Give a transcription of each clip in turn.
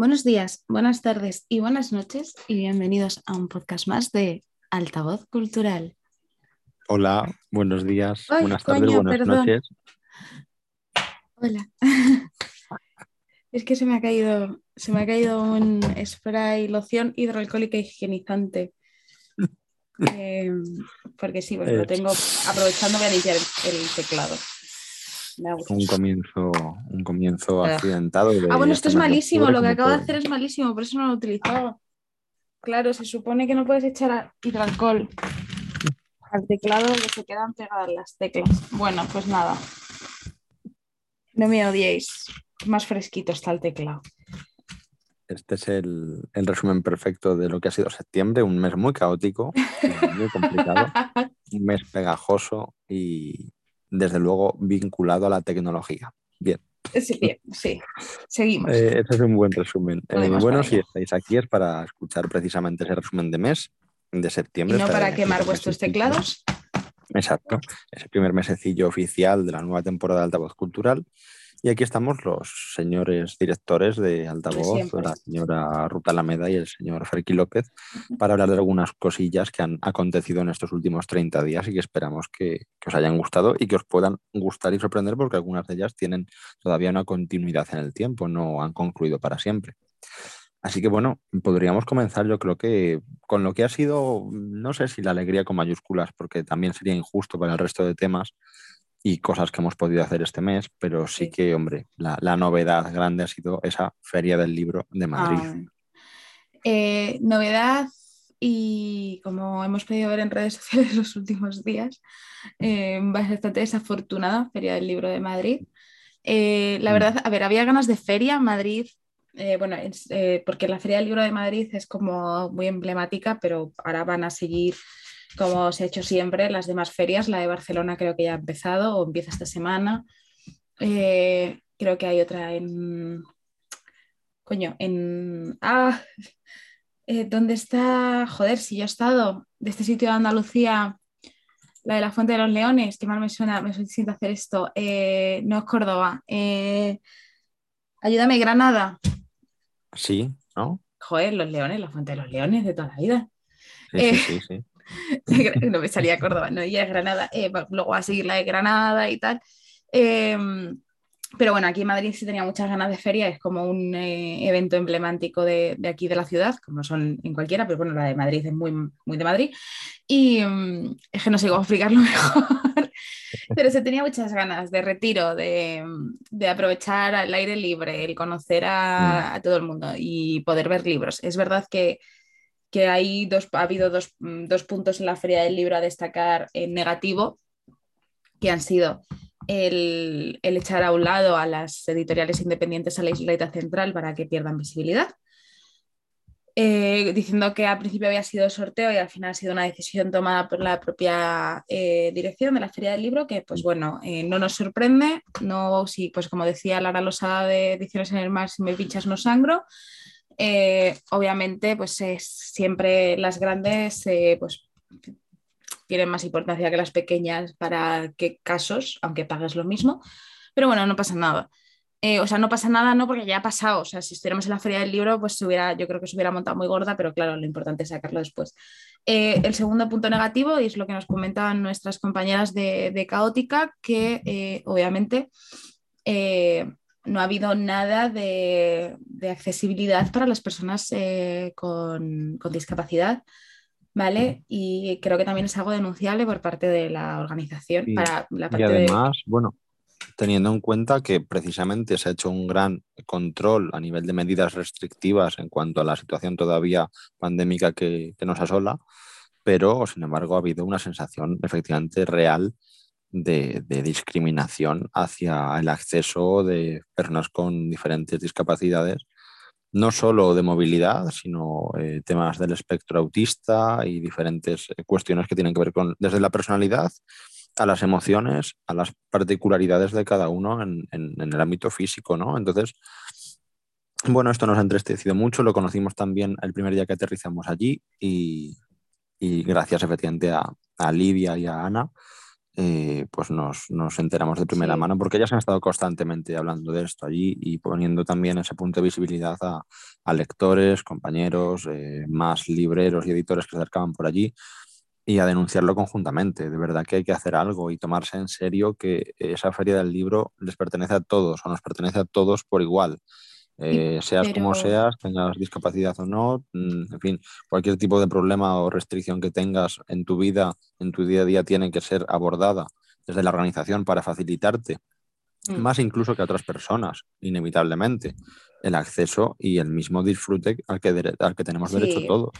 Buenos días, buenas tardes y buenas noches y bienvenidos a un podcast más de Altavoz Cultural. Hola, buenos días, Ay, buenas tardes, buenas perdón. noches. Hola. Es que se me ha caído, se me ha caído un spray, loción hidroalcohólica higienizante. Eh, porque sí, pues lo Es- tengo aprovechando voy a limpiar el, el teclado. Un comienzo, un comienzo Ah. accidentado. de Ah, bueno, esto es malísimo, lo que acabo de hacer es malísimo, por eso no lo he utilizado. Claro, se supone que no puedes echar hidroalcohol al teclado que se quedan pegadas las teclas. Bueno, pues nada. No me odiéis. Más fresquito está el teclado. Este es el, el resumen perfecto de lo que ha sido septiembre, un mes muy caótico, muy complicado, un mes pegajoso y desde luego vinculado a la tecnología. Bien, bien, sí. Seguimos. eh, ese es un buen resumen. Eh, bueno, si estáis aquí es para escuchar precisamente ese resumen de mes, de y septiembre. no este para quemar vuestros teclados. Exacto, es el primer mesecillo oficial de la nueva temporada de Altavoz Cultural. Y aquí estamos los señores directores de Altavoz, la señora Ruta Alameda y el señor Ferki López, para hablar de algunas cosillas que han acontecido en estos últimos 30 días y que esperamos que, que os hayan gustado y que os puedan gustar y sorprender porque algunas de ellas tienen todavía una continuidad en el tiempo, no han concluido para siempre. Así que bueno, podríamos comenzar yo creo que con lo que ha sido, no sé si la alegría con mayúsculas, porque también sería injusto para el resto de temas y cosas que hemos podido hacer este mes, pero sí, Sí. que, hombre, la, la novedad grande ha sido esa feria del libro de Madrid. Ah, eh, novedad y como hemos podido ver en redes sociales los últimos días, eh, bastante desafortunada Feria del Libro de Madrid. Eh, la Mm. verdad, a ver, había ganas de feria en Madrid, eh, bueno, es, eh, porque la Feria del Libro de Madrid es como muy emblemática, pero ahora van a seguir como se ha hecho siempre las demás ferias. La de Barcelona creo que ya ha empezado o empieza esta semana. Eh, creo que hay otra en... Coño, en... Ah, eh, ¿dónde está? Joder, si yo he estado de este sitio de Andalucía, la de la Fuente de los Leones, que mal me suena, me siento hacer esto. Eh, no es Córdoba. Ayúdame, Granada. Sí, ¿no? Joder, los leones, la Fuente de los Leones de toda la vida. Sí, sí, sí, sí. no me salía Córdoba, no, ya es Granada. Eh, luego va a seguir la de Granada y tal. Eh, pero bueno, aquí en Madrid sí tenía muchas ganas de feria, es como un eh, evento emblemático de, de aquí de la ciudad, como son en cualquiera, pero bueno, la de Madrid es muy, muy de Madrid. Y mm, es que no sé cómo explicarlo mejor, pero se tenía muchas ganas de retiro, de, de aprovechar el aire libre, el conocer a, a todo el mundo y poder ver libros. Es verdad que que hay dos, ha habido dos, mm, dos puntos en la Feria del Libro a destacar en negativo, que han sido el, el echar a un lado a las editoriales independientes a la isleta central para que pierdan visibilidad, eh, diciendo que al principio había sido sorteo y al final ha sido una decisión tomada por la propia eh, dirección de la Feria del Libro, que pues bueno, eh, no nos sorprende, no, sí, pues como decía Lara Losada de Ediciones en el Mar, si me pinchas no sangro, eh, obviamente, pues es siempre las grandes eh, pues, tienen más importancia que las pequeñas para qué casos, aunque pagues lo mismo. Pero bueno, no pasa nada. Eh, o sea, no pasa nada, no, porque ya ha pasado. O sea, si estuviéramos en la feria del libro, pues yo creo que se hubiera montado muy gorda, pero claro, lo importante es sacarlo después. Eh, el segundo punto negativo, es lo que nos comentaban nuestras compañeras de, de Caótica, que eh, obviamente eh, no ha habido nada de, de accesibilidad para las personas eh, con, con discapacidad, ¿vale? Y creo que también es algo denunciable por parte de la organización. Y- para la Y parte de- además, bueno, teniendo en cuenta que precisamente se ha hecho un gran control a nivel de medidas restrictivas en cuanto a la situación todavía pandémica que, que nos asola, pero sin embargo ha habido una sensación efectivamente real de, discriminación hacia el acceso de personas con diferentes discapacidades, no solo de movilidad, sino eh, temas del espectro autista y diferentes eh, cuestiones que tienen que ver con desde la personalidad a las emociones, a las particularidades de cada uno en el ámbito físico, ¿no? Entonces, bueno, esto nos ha entristecido mucho, lo conocimos también el primer día que aterrizamos allí y, y gracias efectivamente a, a Livia y a Ana eh, pues nos, enteramos de primera mano, porque ellas han estado constantemente hablando de esto allí y poniendo también ese punto de visibilidad a, lectores, compañeros, eh, más libreros y editores que se acercaban por allí y a denunciarlo conjuntamente. De verdad que hay que hacer algo y tomarse en serio que esa feria del libro les pertenece a todos o nos pertenece a todos por igual. Eh, seas como seas, tengas discapacidad o no, mm, en fin, cualquier tipo de problema o restricción que tengas en tu vida, en tu día a día, tiene que ser abordada desde la organización para facilitarte, mm. más incluso que a otras personas, inevitablemente el acceso y el mismo disfrute al que, al que tenemos derecho todos.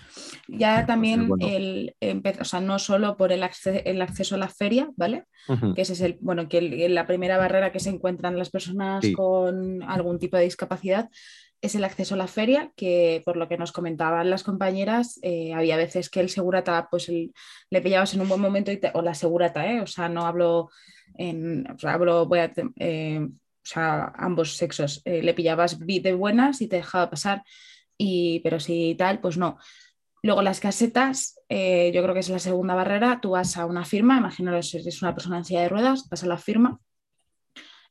Ya también, el, o sea, no solo por el, el acceso a la feria, ¿vale? Que ese es el, bueno, que la primera barrera que se encuentran las personas con algún tipo de discapacidad es el acceso a la feria, que por lo que nos comentaban las compañeras, eh, había veces que el segurata, pues le pillabas en un buen momento, y o la segurata, ¿eh? o sea, no hablo en, o sea, hablo, eh, o sea, ambos sexos, eh, le pillabas de buenas y te dejaba pasar, y, pero si tal, pues no. Luego las casetas, yo creo que es la segunda barrera, tú vas a una firma, imagino si eres una persona en de ruedas, vas a la firma.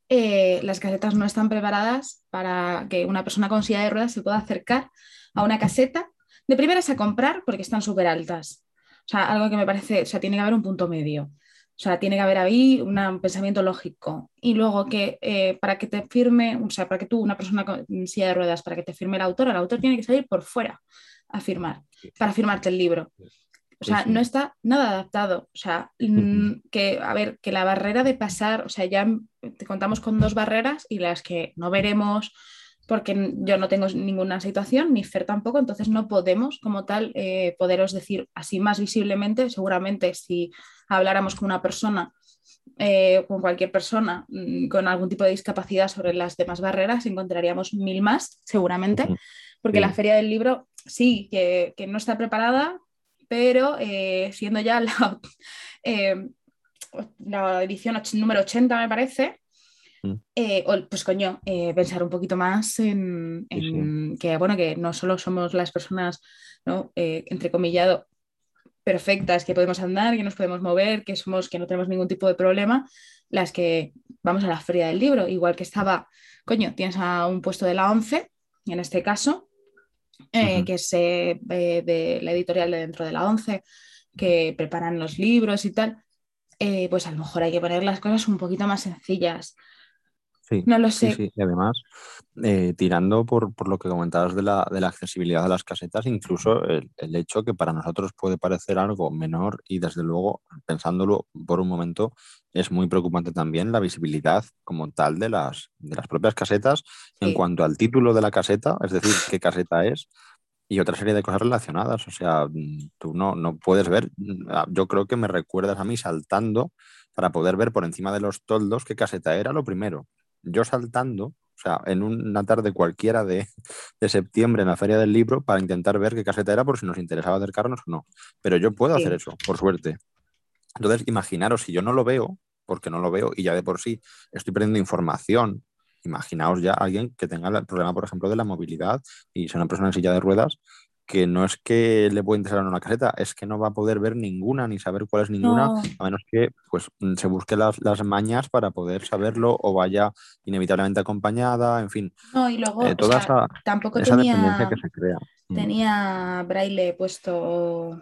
Eh, las casetas no están preparadas para que una persona con silla de ruedas se pueda acercar a una caseta. De primeras a comprar porque están súper altas. O sea, algo que me parece, o sea, tiene que haber un punto medio. O sea, tiene que haber ahí un pensamiento lógico. Y luego que eh, para que te firme, o sea, para que tú, una persona con silla de ruedas, para que te firme el autor, el autor tiene que salir por fuera a firmar, para firmarte el libro. O sea, no está nada adaptado. O sea, mm, que, a ver, que la barrera de pasar, o sea, ya te contamos con dos barreras y las que no veremos porque yo no tengo ninguna situación, ni Fer tampoco, entonces no podemos como tal eh, poderos decir así más visiblemente, seguramente si habláramos con una persona, eh, con cualquier persona mm, con algún tipo de discapacidad sobre las demás barreras, encontraríamos mil más, seguramente, porque la feria del libro sí, que, no está preparada, pero eh, siendo ya la, la edición número 80, me parece, Mm. Eh, pues coño, eh, pensar un poquito más en, que, bueno, que no solo somos las personas, ¿no? Eh, entrecomillado, perfectas, que podemos andar, que nos podemos mover, que somos, que no tenemos ningún tipo de problema, las que vamos a la feria del libro, igual que estaba, coño, tienes a un puesto de la 11, en este caso, que es de la editorial de dentro de la 11, que preparan los libros y tal, pues a lo mejor hay que poner las cosas un poquito más sencillas. Sí, no lo sé. Sí, Y además, eh, tirando por, lo que comentabas de la, accesibilidad de las casetas, incluso el, hecho que para nosotros puede parecer algo menor y desde luego, pensándolo por un momento, es muy preocupante también la visibilidad como tal de las, de las propias casetas en cuanto al título de la caseta, es decir, qué caseta es, y otra serie de cosas relacionadas. O sea, mm, tú no, no puedes ver, mm, ah, yo creo que me recuerdas a mí saltando para poder ver por encima de los toldos qué caseta era lo primero yo saltando, o sea, en una tarde cualquiera de, septiembre en la Feria del Libro para intentar ver qué caseta era por si nos interesaba acercarnos o no. Pero yo puedo hacer eso, por suerte. Entonces, imaginaros, si yo no lo veo, porque no lo veo y ya de por sí estoy perdiendo información, imaginaos ya alguien que tenga el problema, por ejemplo, de la movilidad y sea una persona en silla de ruedas que no es que le pueda interesar una caseta, es que no va a poder ver ninguna ni saber cuál es ninguna, a menos que pues, mm, se busque las, mañas para poder saberlo o vaya inevitablemente acompañada, en fin. No, y luego eh, toda esa, tampoco tenía, que se crea. Mm. Tenía braille puesto.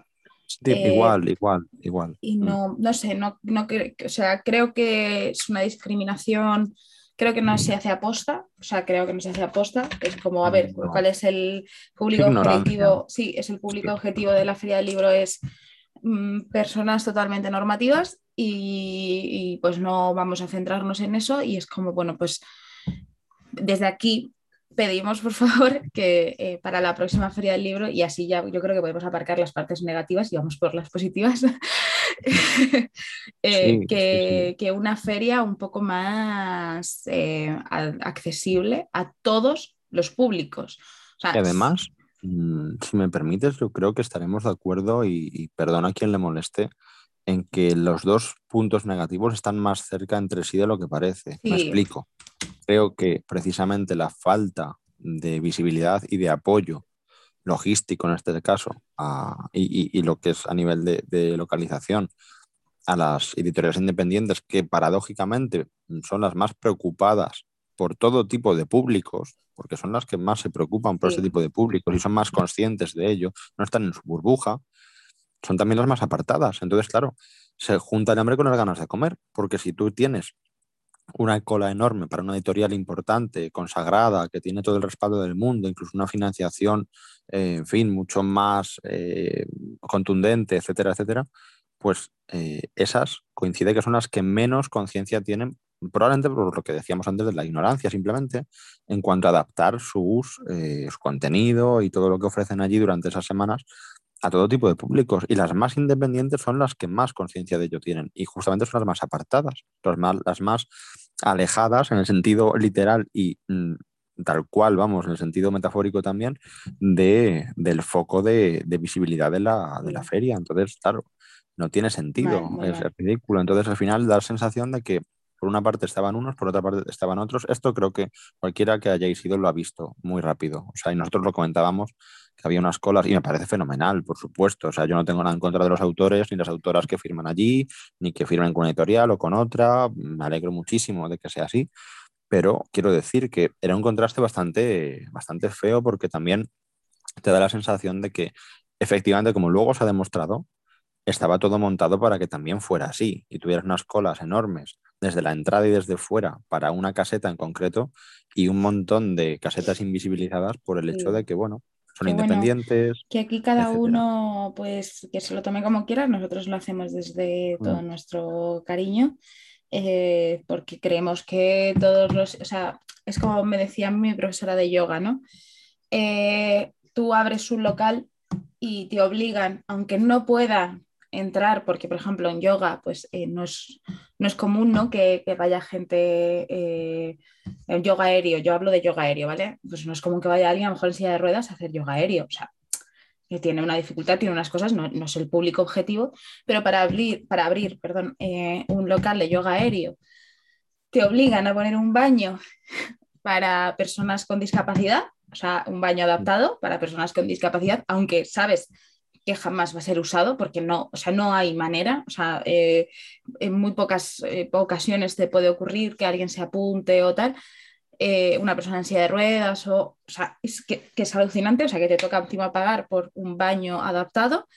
Eh, igual, igual, igual. Y mm. no, no sé, no, no, o sea, creo que es una discriminación Creo que no se hace aposta, o sea, creo que no se hace aposta. Es como, a ver, cuál es el público objetivo. Sí, es el público objetivo de la Feria del Libro, es mm, personas totalmente normativas y, pues no vamos a centrarnos en eso y es como, bueno, pues desde aquí pedimos por favor que eh, para la próxima feria del libro, y así ya yo creo que podemos aparcar las partes negativas y vamos por las positivas, eh, que, una feria un poco más eh, accesible a todos los públicos. y además, mm, si me permites, yo creo que estaremos de acuerdo y, y perdona a quien le moleste en que los dos puntos negativos están más cerca entre sí de lo que parece. Me explico creo que precisamente la falta de visibilidad y de apoyo logístico en este caso y, lo que es a nivel de, localización a las editoriales independientes que paradójicamente son las más preocupadas por todo tipo de públicos, porque son las que más se preocupan por ese tipo de públicos y son más conscientes de ello, no están en su burbuja, son también las más apartadas. Entonces, claro, se junta el hambre con las ganas de comer, porque si tú tienes una cola enorme para una editorial importante, consagrada, que tiene todo el respaldo del mundo, incluso una financiación, eh, en fin, mucho más eh, contundente, etcétera, etcétera, pues eh, esas coincide que son las que menos conciencia tienen, probablemente por lo que decíamos antes de la ignorancia, simplemente, en cuanto a adaptar sus, su contenido y todo lo que ofrecen allí durante esas semanas a todo tipo de públicos y las más independientes son las que más conciencia de ello tienen y justamente son las más apartadas, las más, las más alejadas en el sentido literal y mm, tal cual, vamos, en el sentido metafórico también, de, del foco de, visibilidad de la, de la, feria. Entonces, claro, no tiene sentido, es ridículo. Entonces, al final da la sensación de que por una parte estaban unos, por otra parte estaban otros. Esto creo que cualquiera que hayáis ido lo ha visto muy rápido. O sea, y nosotros lo comentábamos que había unas colas y me parece fenomenal, por supuesto. O sea, yo no tengo nada en contra de los autores ni las autoras que firman allí, ni que firmen con una editorial o con otra. Me alegro muchísimo de que sea así. Pero quiero decir que era un contraste bastante, bastante feo porque también te da la sensación de que efectivamente, como luego se ha demostrado, estaba todo montado para que también fuera así y tuvieras unas colas enormes desde la entrada y desde fuera para una caseta en concreto y un montón de casetas invisibilizadas por el hecho de que, bueno, son independientes. que aquí cada uno, pues, que se lo tome como quiera, nosotros lo hacemos desde todo mm. nuestro cariño, eh, porque creemos que todos los, o sea, es como me decía mi profesora de yoga, ¿no? Eh, tú abres un local y te obligan, aunque no puedan entrar, porque por ejemplo en yoga pues eh, no, es, no, es, común ¿no? que, vaya gente eh, en yoga aéreo, yo hablo de yoga aéreo, ¿vale? Pues no es común que vaya alguien a lo mejor en silla de ruedas a hacer yoga aéreo, o sea, que tiene una dificultad, tiene unas cosas, no, es el público objetivo, pero para abrir, para abrir perdón, eh, un local de yoga aéreo te obligan a poner un baño para personas con discapacidad, o sea, un baño adaptado para personas con discapacidad, aunque sabes que jamás va a ser usado porque no, o sea, no hay manera, o sea, eh, en muy pocas eh, ocasiones te puede ocurrir que alguien se apunte o tal, eh, una persona en de ruedas, o, o sea, es que, es alucinante, o sea, que te toca encima pagar por un baño adaptado.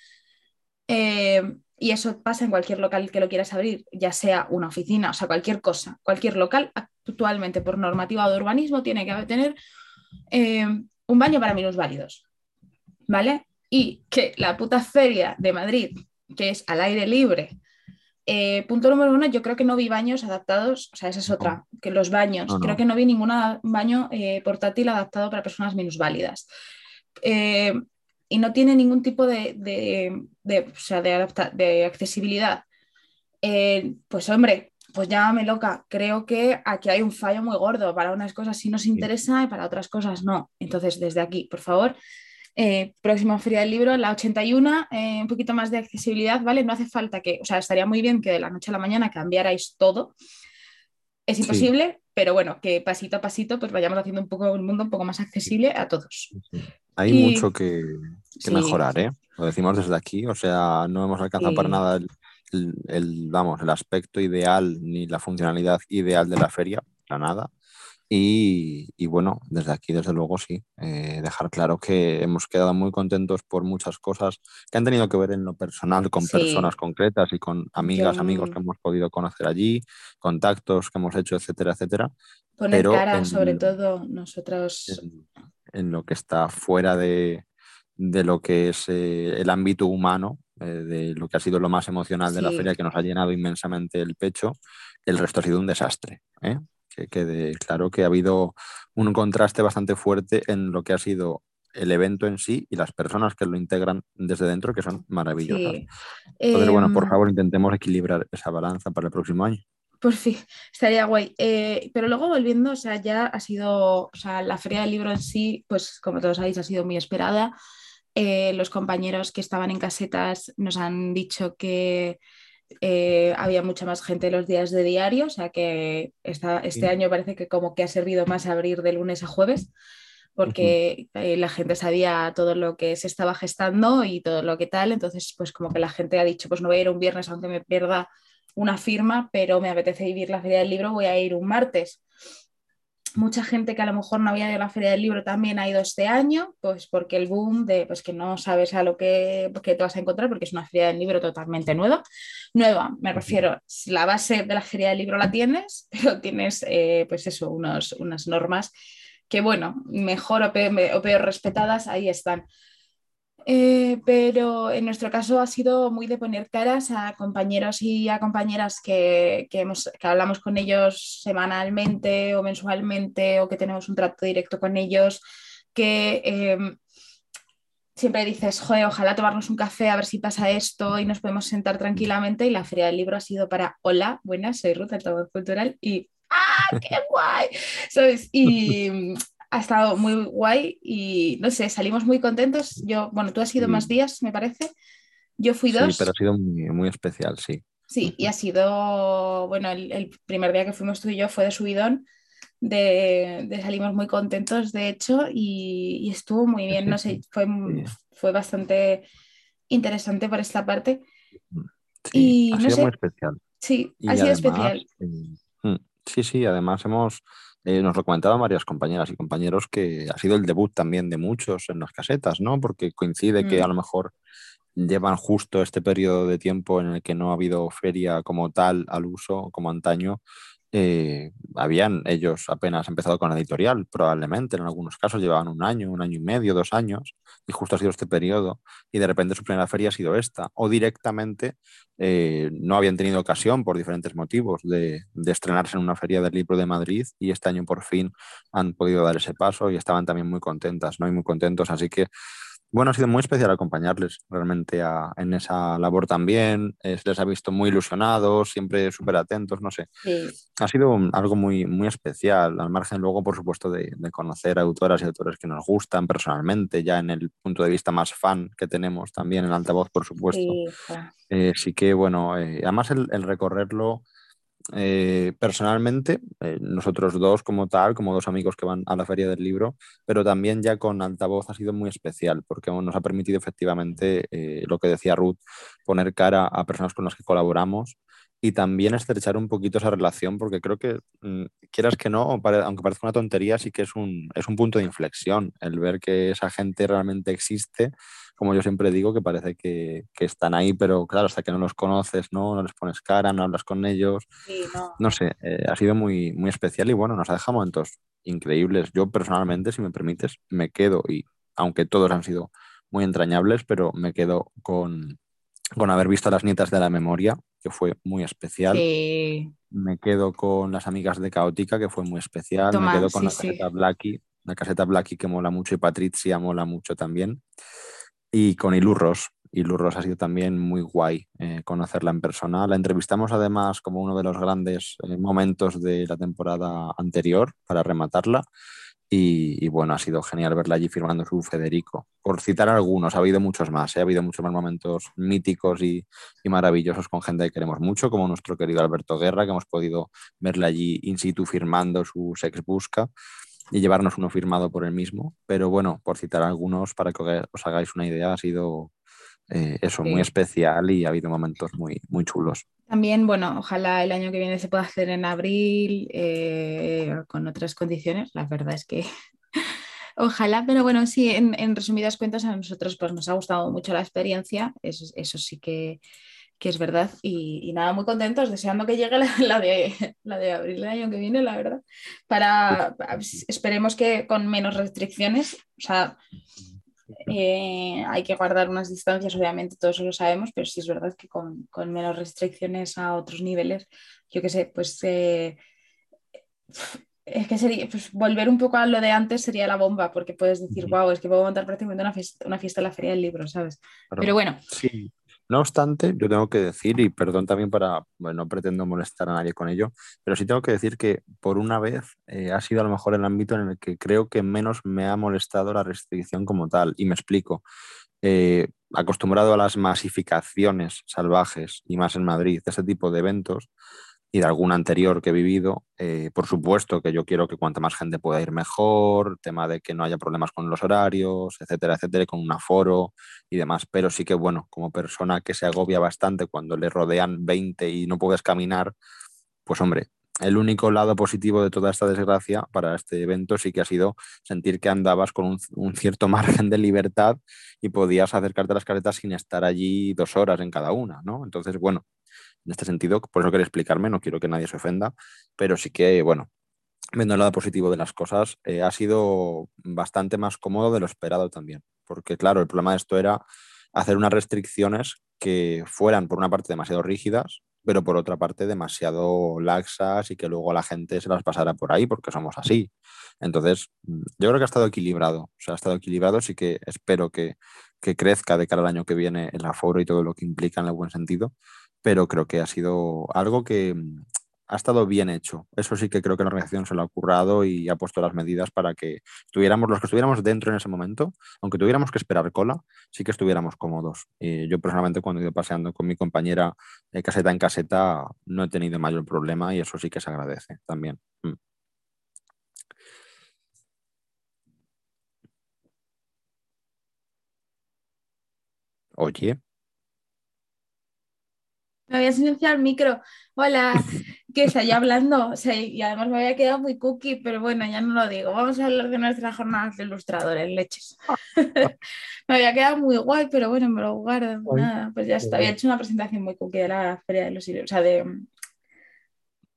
y eso pasa en cualquier local que lo quieras abrir, ya sea una oficina, o sea, cualquier cosa, cualquier local actualmente por normativa de urbanismo tiene que tener un baño para minusválidos, ¿vale? Y que la puta feria de Madrid, que es al aire libre, eh, punto número uno, yo creo que no vi baños adaptados, o sea, esa es otra, que los baños, creo que no vi ningún baño eh, portátil adaptado para personas minusválidas. Eh, y no tiene ningún tipo de, de, de, accesibilidad. pues hombre, pues llámame loca. Creo que aquí hay un fallo muy gordo. Para unas cosas sí nos interesa y para otras cosas no. Entonces, desde aquí, por favor, eh, próxima feria del libro, la 81, eh, un poquito más de accesibilidad, ¿vale? No hace falta que, o sea, estaría muy bien que de la noche a la mañana cambiarais todo. Es imposible, pero bueno, que pasito a pasito pues vayamos haciendo un poco el mundo un poco más accesible a todos. Hay mucho que, mejorar, ¿eh? Lo decimos desde aquí, o sea, no hemos alcanzado para nada el, vamos, el aspecto ideal ni la funcionalidad ideal de la feria, para nada. Y, bueno, desde aquí, desde luego, sí, eh, dejar claro que hemos quedado muy contentos por muchas cosas que han tenido que ver en lo personal con personas concretas y con amigas, amigos que hemos podido conocer allí, contactos que hemos hecho, etcétera, etcétera. Poner cara, sobre todo, nosotros. En, lo que está fuera de, lo que es eh, el ámbito humano, eh, de lo que ha sido lo más emocional de la feria, que nos ha llenado inmensamente el pecho, el resto ha sido un desastre. ¿eh? Que quede claro que ha habido un contraste bastante fuerte en lo que ha sido el evento en sí y las personas que lo integran desde dentro, que son maravillosas. Entonces, bueno, por em, favor, intentemos equilibrar esa balanza para el próximo año. Por fin, estaría guay. Eh, pero luego volviendo, o sea, ya ha sido, o sea, la feria del libro en sí, pues como todos sabéis, ha sido muy esperada. Eh, los compañeros que estaban en casetas nos han dicho que eh, había mucha más gente los días de diario, o sea que este año parece que como que ha servido más abrir de lunes a jueves, porque eh, la gente sabía todo lo que se estaba gestando y todo lo que tal, entonces pues como que la gente ha dicho, pues no voy a ir un viernes aunque me pierda una firma, pero me apetece vivir la feria del libro, voy a ir un martes mucha gente que a lo mejor no había ido a la feria del libro también ha ido este año, pues porque el boom de pues que no sabes a lo que, te vas a encontrar, porque es una feria del libro totalmente nueva. Nueva, me refiero, la base de la feria del libro la tienes, pero tienes eh, pues eso, unos, unas normas que bueno, mejor o peor respetadas, ahí están. Eh, pero en nuestro caso ha sido muy de poner caras a compañeros y a compañeras que, que, hemos, que, hablamos con ellos semanalmente o mensualmente o que tenemos un trato directo con ellos, que em, siempre dices, joder, ojalá tomarnos un café a ver si pasa esto y nos podemos sentar tranquilamente. Y la Feria del Libro ha sido para, hola, buenas, soy Ruth, altavoz cultural y ¡ah, qué guay! ¿Sabes? Y ha estado muy guay y no sé, salimos muy contentos. Yo, bueno, tú has ido más días, me parece. Yo fui dos. Sí, pero ha sido muy, especial, sí. Sí, y ha sido, bueno, el, primer día que fuimos tú y yo fue de subidón, de, salimos muy contentos, de hecho, y, estuvo muy bien, no sé, fue, fue bastante interesante por esta parte. Sí, ha sido muy especial. Sí, ha sido especial. Mm, sí, sí, además hemos, eh, nos lo comentaban varias compañeras y compañeros que ha sido el debut también de muchos en las casetas, ¿no? Porque coincide que a mm. lo mejor llevan justo este periodo de tiempo en el que no ha habido feria como tal al uso, como antaño, eh, habían ellos apenas empezado con la editorial, probablemente en algunos casos llevaban un año, un año y medio, dos años, y justo ha sido este periodo, y de repente su primera feria ha sido esta, o directamente eh, no habían tenido ocasión por diferentes motivos de, de, estrenarse en una feria del libro de Madrid, y este año por fin han podido dar ese paso y estaban también muy contentas, ¿no? Muy contentos, así que bueno, ha sido muy especial acompañarles realmente en esa labor también. se les ha visto muy ilusionados, siempre súper atentos, no sé. Ha sido algo muy, muy especial, al margen luego, por supuesto, de, conocer autoras y autores que nos gustan personalmente, ya en el punto de vista más fan que tenemos también en altavoz, por supuesto. Sí, eh, que, bueno, eh, además el, el recorrerlo eh, personalmente, eh, nosotros dos como tal, como dos amigos que van a la feria del libro, pero también ya con altavoz ha sido muy especial porque nos ha permitido efectivamente, eh, lo que decía Ruth, poner cara a personas con las que colaboramos y también estrechar un poquito esa relación, porque creo que, mm, quieras que no, aunque parezca una tontería, sí que es un, es un punto de inflexión el ver que esa gente realmente existe, como yo siempre digo, que parece que, que están ahí, pero claro, hasta que no los conoces, no, no les pones cara, no hablas con ellos, no. sé, eh, ha sido muy, muy especial y bueno, nos ha dejado momentos increíbles. Yo personalmente, si me permites, me quedo, y aunque todos han sido muy entrañables, pero me quedo con, con haber visto a las nietas de la memoria, que fue muy especial. Me quedo con las amigas de Caótica, que fue muy especial. me quedo con la caseta Blacky, la caseta Blacky que mola mucho y Patricia mola mucho también. Y con Ilurros. Ilurros ha sido también muy guay eh, conocerla en persona. La entrevistamos además como uno de los grandes eh, momentos de la temporada anterior para rematarla. Y, bueno, ha sido genial verla allí firmando su Federico. Por citar algunos, ha habido muchos más, ¿eh? ha habido muchos más momentos míticos y, maravillosos con gente que queremos mucho, como nuestro querido Alberto Guerra, que hemos podido verla allí in situ firmando su Sex Busca y llevarnos uno firmado por él mismo. Pero bueno, por citar algunos, para que os hagáis una idea, ha sido eh, eso, muy especial y ha habido momentos muy, muy chulos. También, bueno, ojalá el año que viene se pueda hacer en abril eh, con otras condiciones. La verdad es que ojalá, pero bueno, sí, en, resumidas cuentas a nosotros pues nos ha gustado mucho la experiencia, eso, eso sí que, es verdad. Y, nada, muy contentos, deseando que llegue la, de, la de abril del año que viene, la verdad. Para, esperemos que con menos restricciones, o sea, eh, hay que guardar unas distancias, obviamente, todos lo sabemos, pero sí es verdad que con, menos restricciones a otros niveles, yo qué sé, pues eh, es que sería, pues volver un poco a lo de antes sería la bomba, porque puedes decir, wow, es que puedo montar prácticamente una fiesta, una fiesta en la feria del libro, ¿sabes? Pero, bueno. Sí, no obstante, yo tengo que decir, y perdón también para, bueno, no pretendo molestar a nadie con ello, pero sí tengo que decir que por una vez eh, ha sido a lo mejor el ámbito en el que creo que menos me ha molestado la restricción como tal. Y me explico. Eh, acostumbrado a las masificaciones salvajes y más en Madrid, ese tipo de eventos, y de alguna anterior que he vivido. Eh, por supuesto que yo quiero que cuanta más gente pueda ir mejor, tema de que no haya problemas con los horarios, etcétera, etcétera, con un aforo y demás. Pero sí que, bueno, como persona que se agobia bastante cuando le rodean 20 y no puedes caminar, pues hombre, el único lado positivo de toda esta desgracia para este evento sí que ha sido sentir que andabas con un, cierto margen de libertad y podías acercarte a las caretas sin estar allí dos horas en cada una, ¿no? Entonces, bueno, en este sentido, por eso quiero explicarme, no quiero que nadie se ofenda, pero sí que, bueno, viendo el lado positivo de las cosas, eh, ha sido bastante más cómodo de lo esperado también, porque claro, el problema de esto era hacer unas restricciones que fueran, por una parte, demasiado rígidas, pero por otra parte demasiado laxas y que luego la gente se las pasara por ahí porque somos así. Entonces, yo creo que ha estado equilibrado, o sea, ha estado equilibrado, sí que espero que, que crezca de cara al año que viene el aforo y todo lo que implica en el buen sentido, pero creo que ha sido algo que mm, ha estado bien hecho. Eso sí que creo que la organización se lo ha currado y ha puesto las medidas para que estuviéramos, los que estuviéramos dentro en ese momento, aunque tuviéramos que esperar cola, sí que estuviéramos cómodos. Y yo personalmente cuando he ido paseando con mi compañera de caseta en caseta no he tenido mayor problema y eso sí que se agradece también. Mm. Oye. Me había silenciado el micro. Hola, que está yo hablando. O sea, y además me había quedado muy cookie, pero bueno, ya no lo digo. Vamos a hablar de nuestras jornadas de ilustradores, leches. me había quedado muy guay, pero bueno, me lo guardo. Nada, pues ya está. Había hecho una presentación muy cookie de la Feria de los o sea, de,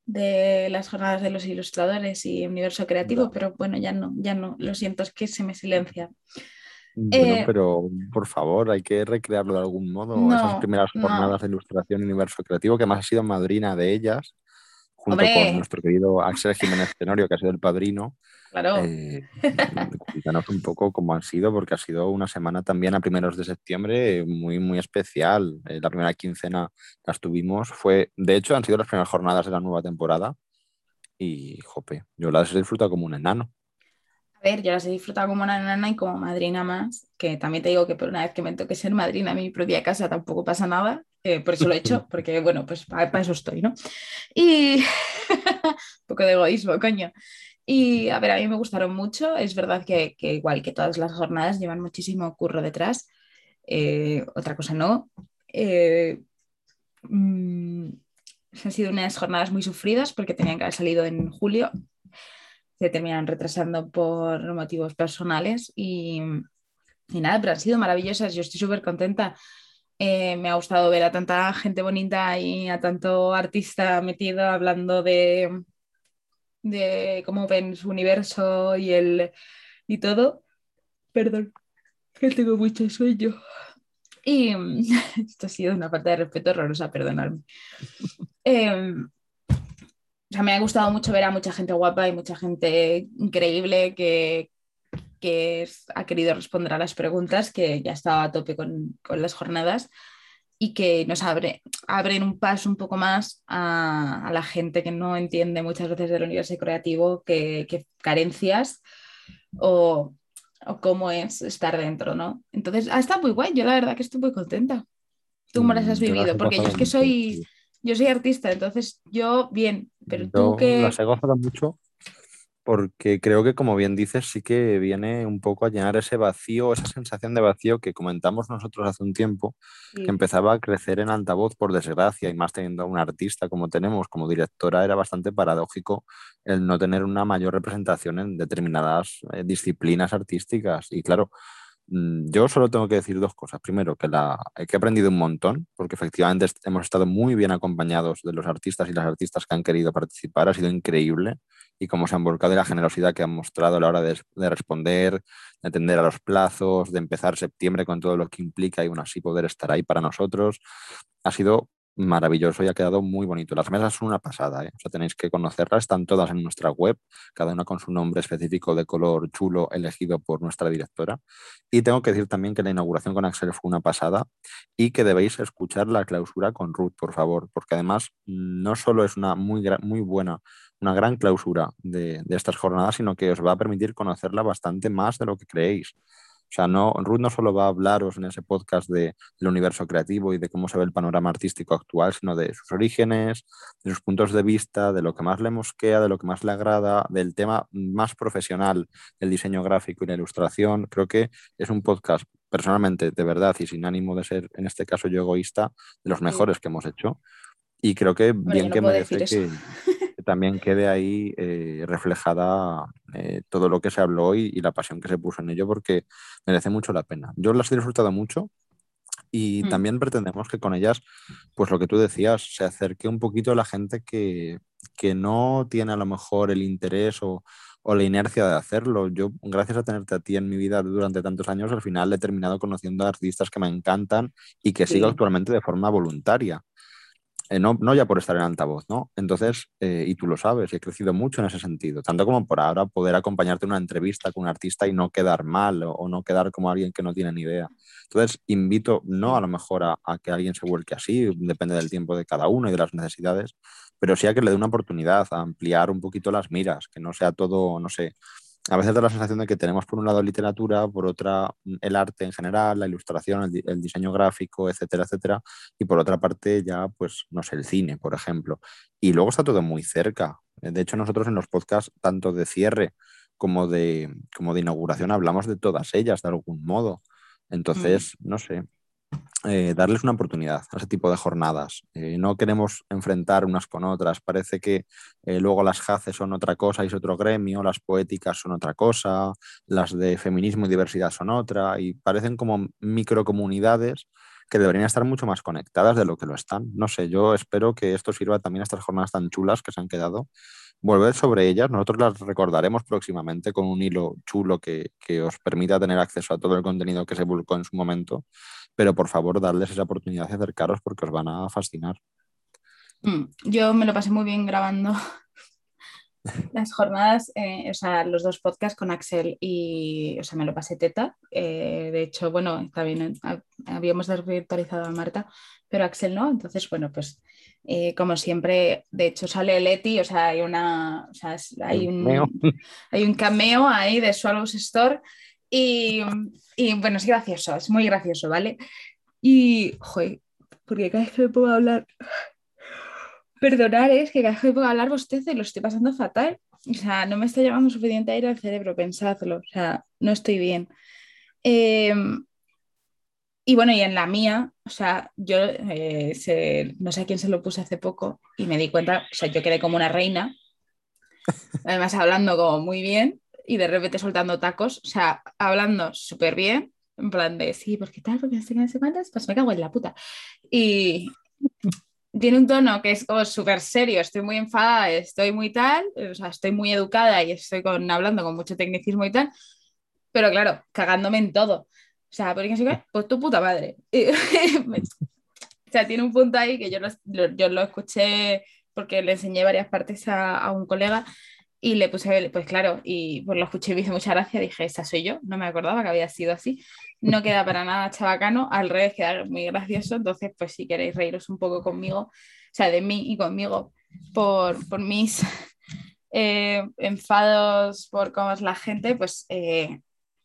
de las jornadas de los ilustradores y universo creativo, pero bueno, ya no, ya no. Lo siento, es que se me silencia. Eh, pero por favor, hay que recrearlo de algún modo. Esas primeras jornadas de ilustración Universo Creativo, que más ha sido madrina de ellas, junto con nuestro querido Axel Jiménez Tenorio, que ha sido el padrino. Claro. Eh, un poco cómo han sido, porque ha sido una semana también a primeros de septiembre muy, muy especial. Eh, la primera quincena las tuvimos. Fue, de hecho, han sido las primeras jornadas de la nueva temporada. Y, jope, yo las he disfrutado como un enano ver, yo las he disfrutado como una nana y como madrina más, que también te digo que por una vez que me toque ser madrina en mi propia casa tampoco pasa nada, eh, por eso lo he hecho, porque bueno, pues para, eso estoy, ¿no? Y un poco de egoísmo, coño. Y a ver, a mí me gustaron mucho, es verdad que, igual que todas las jornadas llevan muchísimo curro detrás, eh, otra cosa no. Eh, mm, han sido unas jornadas muy sufridas porque tenían que haber salido en julio se terminan retrasando por motivos personales y, nada, pero han sido maravillosas, yo estoy súper contenta. Eh, me ha gustado ver a tanta gente bonita y a tanto artista metido hablando de, de cómo ven su universo y, el, y todo. Perdón, que tengo mucho sueño. Y esto ha sido una falta de respeto horrorosa, perdonadme. Eh, o sea, me ha gustado mucho ver a mucha gente guapa y mucha gente increíble que, que ha querido responder a las preguntas, que ya estaba a tope con, con las jornadas y que nos abre, abren un paso un poco más a, a, la gente que no entiende muchas veces del universo creativo, que, que carencias o, o, cómo es estar dentro, ¿no? Entonces, ha estado muy guay, yo la verdad que estoy muy contenta. ¿Tú cómo las has mm, vivido? Porque yo es que soy yo soy artista, entonces yo bien, pero tú que... Las he gozado mucho porque creo que, como bien dices, sí que viene un poco a llenar ese vacío, esa sensación de vacío que comentamos nosotros hace un tiempo, que empezaba a crecer en altavoz por desgracia, y más teniendo a un artista como tenemos, como directora, era bastante paradójico el no tener una mayor representación en determinadas eh, disciplinas artísticas. Y claro, yo solo tengo que decir dos cosas. Primero, que, la, que he aprendido un montón, porque efectivamente hemos estado muy bien acompañados de los artistas y las artistas que han querido participar. Ha sido increíble y cómo se han volcado y la generosidad que han mostrado a la hora de, de, responder, de atender a los plazos, de empezar septiembre con todo lo que implica y aún así poder estar ahí para nosotros. Ha sido maravilloso y ha quedado muy bonito. Las mesas son una pasada, ¿eh? o sea, tenéis que conocerlas, están todas en nuestra web, cada una con su nombre específico de color chulo elegido por nuestra directora. Y tengo que decir también que la inauguración con Axel fue una pasada y que debéis escuchar la clausura con Ruth, por favor, porque además no solo es una muy, muy buena, una gran clausura de, de estas jornadas, sino que os va a permitir conocerla bastante más de lo que creéis. O sea, no, Ruth no solo va a hablaros en ese podcast de, del universo creativo y de cómo se ve el panorama artístico actual, sino de sus orígenes, de sus puntos de vista, de lo que más le mosquea, de lo que más le agrada, del tema más profesional, el diseño gráfico y la ilustración. Creo que es un podcast personalmente, de verdad, y sin ánimo de ser, en este caso yo egoísta, de los mejores que hemos hecho. Y creo que bien que merece que, también quede ahí eh, reflejada eh, todo lo que se habló y, y, la pasión que se puso en ello, porque merece mucho la pena. Yo las he disfrutado mucho y mm. también pretendemos que con ellas, pues lo que tú decías, se acerque un poquito a la gente que, que no tiene a lo mejor el interés o, o la inercia de hacerlo. Yo, gracias a tenerte a ti en mi vida durante tantos años, al final he terminado conociendo a artistas que me encantan y que sí. sigo actualmente de forma voluntaria. Eh, no, no, ya por estar en altavoz, ¿no? Entonces, eh, y tú lo sabes, he crecido mucho en ese sentido, tanto como por ahora poder acompañarte en una entrevista con un artista y no quedar mal o, no quedar como alguien que no tiene ni idea. Entonces, invito, no a lo mejor a, a, que alguien se vuelque así, depende del tiempo de cada uno y de las necesidades, pero sí a que le dé una oportunidad a ampliar un poquito las miras, que no sea todo, no sé, a veces da la sensación de que tenemos por un lado literatura, por otra el arte en general, la ilustración, el, el, diseño gráfico, etcétera, etcétera, y por otra parte ya, pues, no sé, el cine, por ejemplo. Y luego está todo muy cerca. De hecho, nosotros en los podcasts, tanto de cierre como de, como de inauguración, hablamos de todas ellas de algún modo. Entonces, mm. no sé, eh, darles una oportunidad a ese tipo de jornadas. Eh, no queremos enfrentar unas con otras. Parece que eh, luego las JACE son otra cosa y es otro gremio, las poéticas son otra cosa, las de feminismo y diversidad son otra, y parecen como microcomunidades que deberían estar mucho más conectadas de lo que lo están. No sé, yo espero que esto sirva también a estas jornadas tan chulas que se han quedado volver sobre ellas. Nosotros las recordaremos próximamente con un hilo chulo que, que, os permita tener acceso a todo el contenido que se publicó en su momento pero por favor, darles esa oportunidad de acercaros porque os van a fascinar. Mm, yo me lo pasé muy bien grabando las jornadas, eh, o sea, los dos podcasts con Axel y, o sea, me lo pasé teta. Eh, de hecho, bueno, está bien, habíamos desvirtualizado a Marta, pero Axel no. Entonces, bueno, pues eh, como siempre, de hecho sale Leti, o sea, hay una, o sea, hay un, hay un cameo ahí de Swallows Store y, y, bueno, es gracioso, es muy gracioso, ¿vale? Y, joder, porque cada vez que me puedo hablar, perdonar es que cada vez que me puedo hablar bostezo y lo estoy pasando fatal. O sea, no me está llevando suficiente aire al cerebro, pensadlo. O sea, no estoy bien. Eh, y bueno, y en la mía, o sea, yo eh, no sé a quién se lo puse hace poco y me di cuenta, o sea, yo quedé como una reina, además hablando como muy bien, y de repente soltando tacos, o sea, hablando súper bien, en plan de, sí, ¿por qué tal? Porque hace que semanas, pues me cago en la puta. Y tiene un tono que es como súper serio, estoy muy enfadada, estoy muy tal, o sea, estoy muy educada y estoy con, hablando con mucho tecnicismo y tal, pero claro, cagándome en todo. O sea, porque así, pues tu puta madre. o sea, tiene un punto ahí que yo lo, yo lo escuché porque le enseñé varias partes a, a un colega y le puse, pues claro, y pues lo escuché y me hizo mucha gracia, dije, esa soy yo, no me acordaba que había sido así. No queda para nada chabacano, al revés, queda muy gracioso, entonces pues si queréis reíros un poco conmigo, o sea, de mí y conmigo, por, por mis eh, enfados, por cómo es la gente, pues eh,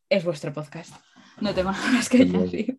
es vuestro podcast. No tengo nada más que decir.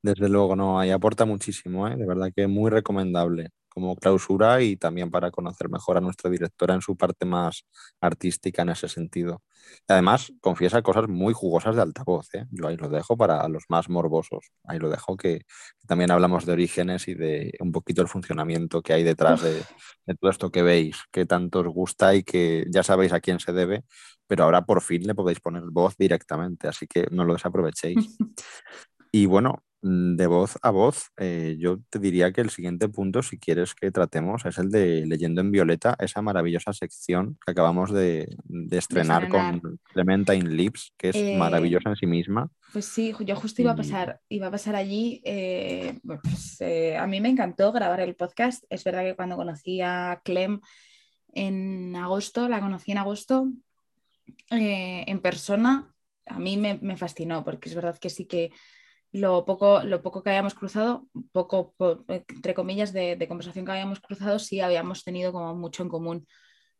Desde luego, no, ahí aporta muchísimo, ¿eh? de verdad que muy recomendable como clausura y también para conocer mejor a nuestra directora en su parte más artística en ese sentido. Además, confiesa cosas muy jugosas de altavoz. ¿eh? Yo ahí lo dejo para los más morbosos. Ahí lo dejo que también hablamos de orígenes y de un poquito el funcionamiento que hay detrás de, de todo esto que veis, que tanto os gusta y que ya sabéis a quién se debe, pero ahora por fin le podéis poner voz directamente, así que no lo desaprovechéis. Y bueno, de voz a voz, eh, yo te diría que el siguiente punto, si quieres que tratemos, es el de Leyendo en Violeta, esa maravillosa sección que acabamos de, de estrenar, con Clementine Lips, que es eh, maravillosa en sí misma. Pues sí, yo justo iba a pasar, iba a pasar allí. Eh, pues, a mí me encantó grabar el podcast. Es verdad que cuando conocí a Clem en agosto, la conocí en agosto en persona, a mí me, me fascinó, porque es verdad que sí que lo poco, lo poco que habíamos cruzado, poco, entre comillas, de, de, conversación que habíamos cruzado, sí habíamos tenido como mucho en común.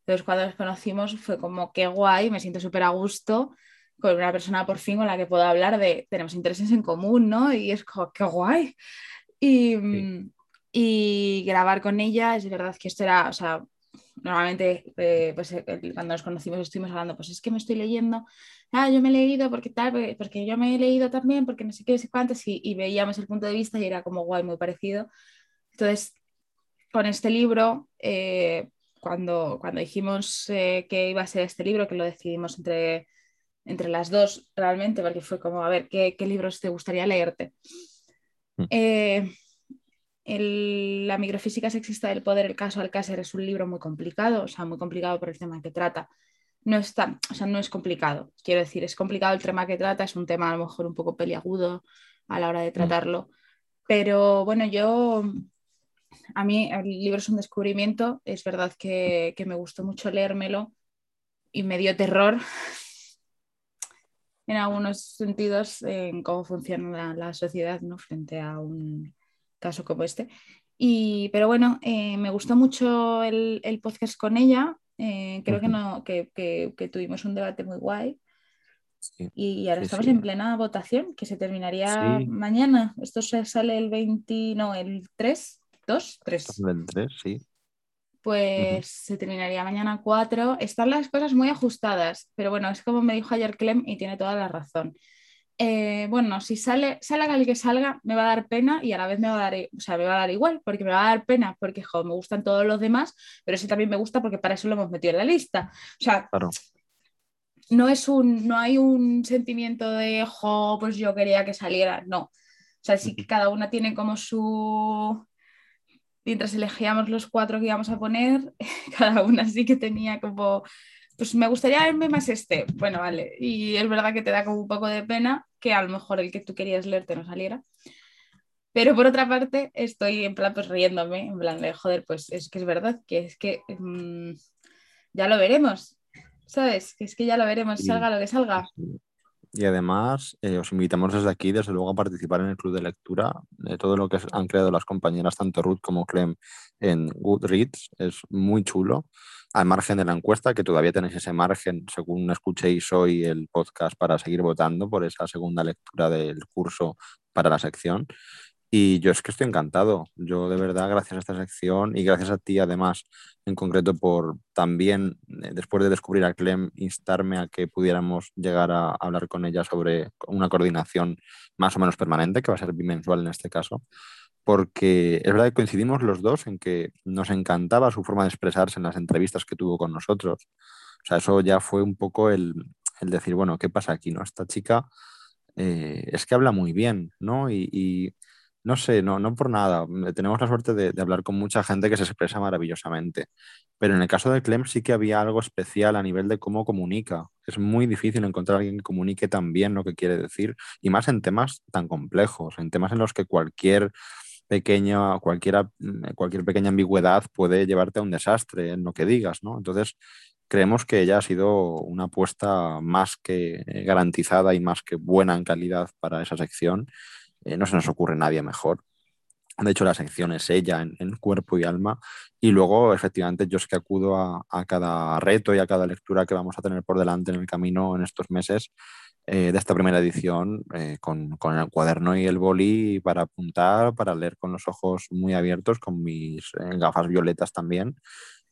Entonces, cuando nos conocimos fue como, qué guay, me siento súper a gusto con una persona por fin con la que puedo hablar de, tenemos intereses en común, ¿no? Y es como, qué guay. Y, y grabar con ella, es verdad que esto era, o sea, normalmente eh, pues, eh, cuando nos conocimos estuvimos hablando, pues es que me estoy leyendo, ah, yo me he leído porque tal, porque yo me he leído también, porque no sé qué, no sé cuántos, y, veíamos el punto de vista y era como guay, muy parecido. Entonces, con este libro, eh, cuando, cuando dijimos que iba a ser este libro, que lo decidimos entre, entre las dos realmente, porque fue como, a ver, ¿qué, qué libros te gustaría leerte? Mm la microfísica sexista del poder, el caso Alcácer, es un libro muy complicado, o sea, muy complicado por el tema que trata. No está, o sea, no es complicado, quiero decir, es complicado el tema que trata, es un tema a lo mejor un poco peliagudo a la hora de mm. tratarlo, pero bueno, yo, a mí el libro es un descubrimiento, es verdad que, me gustó mucho leérmelo y me dio terror en algunos sentidos en cómo funciona la, la sociedad ¿no? frente a un caso como este. Y, pero bueno, eh, me gustó mucho el, el podcast con ella. Eh, creo que, no, que, que, tuvimos un debate muy guay. Y ahora estamos en plena votación, que se terminaría mañana. Esto se sale el 20, no, el 3, 2, 3. El 3, sí. Pues se terminaría mañana 4. Están las cosas muy ajustadas, pero bueno, es como me dijo ayer Clem y tiene toda la razón. Eh, bueno, si sale, salga el que salga, me va a dar pena y a la vez me va a dar, o sea, me va a dar igual, porque me va a dar pena porque me gustan todos los demás, pero ese también me gusta porque para eso lo hemos metido en la lista. O sea, no es un, no hay un sentimiento de, jo, pues yo quería que saliera, no. O sea, sí que cada una tiene como su, mientras elegíamos los cuatro que íbamos a poner, cada una sí que tenía como pues me gustaría verme más este. Bueno, vale. Y es verdad que te da como un poco de pena que a lo mejor el que tú querías leerte no saliera. Pero por otra parte, estoy en plan pues riéndome, en plan de joder, pues es que es verdad, que es que mm, ya lo veremos, ¿sabes? Que es que ya lo veremos, salga lo que salga. Y además, eh, os invitamos desde aquí, desde luego, a participar en el club de lectura de todo lo que han creado las compañeras, tanto Ruth como Clem, en Goodreads. Es muy chulo al margen de la encuesta, que todavía tenéis ese margen, según escuchéis hoy el podcast, para seguir votando por esa segunda lectura del curso para la sección. Y yo es que estoy encantado. Yo de verdad, gracias a esta sección y gracias a ti además, en concreto, por también, eh, después de descubrir a Clem, instarme a que pudiéramos llegar a hablar con ella sobre una coordinación más o menos permanente, que va a ser bimensual en este caso porque es verdad que coincidimos los dos en que nos encantaba su forma de expresarse en las entrevistas que tuvo con nosotros. O sea, eso ya fue un poco el, decir, bueno, ¿qué pasa aquí? ¿no? Esta chica eh, es que habla muy bien, ¿no? Y, no sé, no, no por nada. Tenemos la suerte de, hablar con mucha gente que se expresa maravillosamente. Pero en el caso de Clem sí que había algo especial a nivel de cómo comunica. Es muy difícil encontrar a alguien que comunique tan bien lo que quiere decir, y más en temas tan complejos, en temas en los que cualquier pequeña, cualquiera, mm, cualquier pequeña ambigüedad puede llevarte a un desastre en lo que digas, ¿no? Entonces, creemos que ella ha sido una apuesta más que garantizada y más que buena en calidad para esa sección. Eh, no se nos ocurre nadie mejor. De hecho, la sección es ella en, cuerpo y alma. Y luego, efectivamente, yo es que acudo a, cada reto y a cada lectura que vamos a tener por delante en el camino en estos meses eh, de esta primera edición eh, con, el cuaderno y el boli para apuntar, para leer con los ojos muy abiertos, con mis gafas violetas también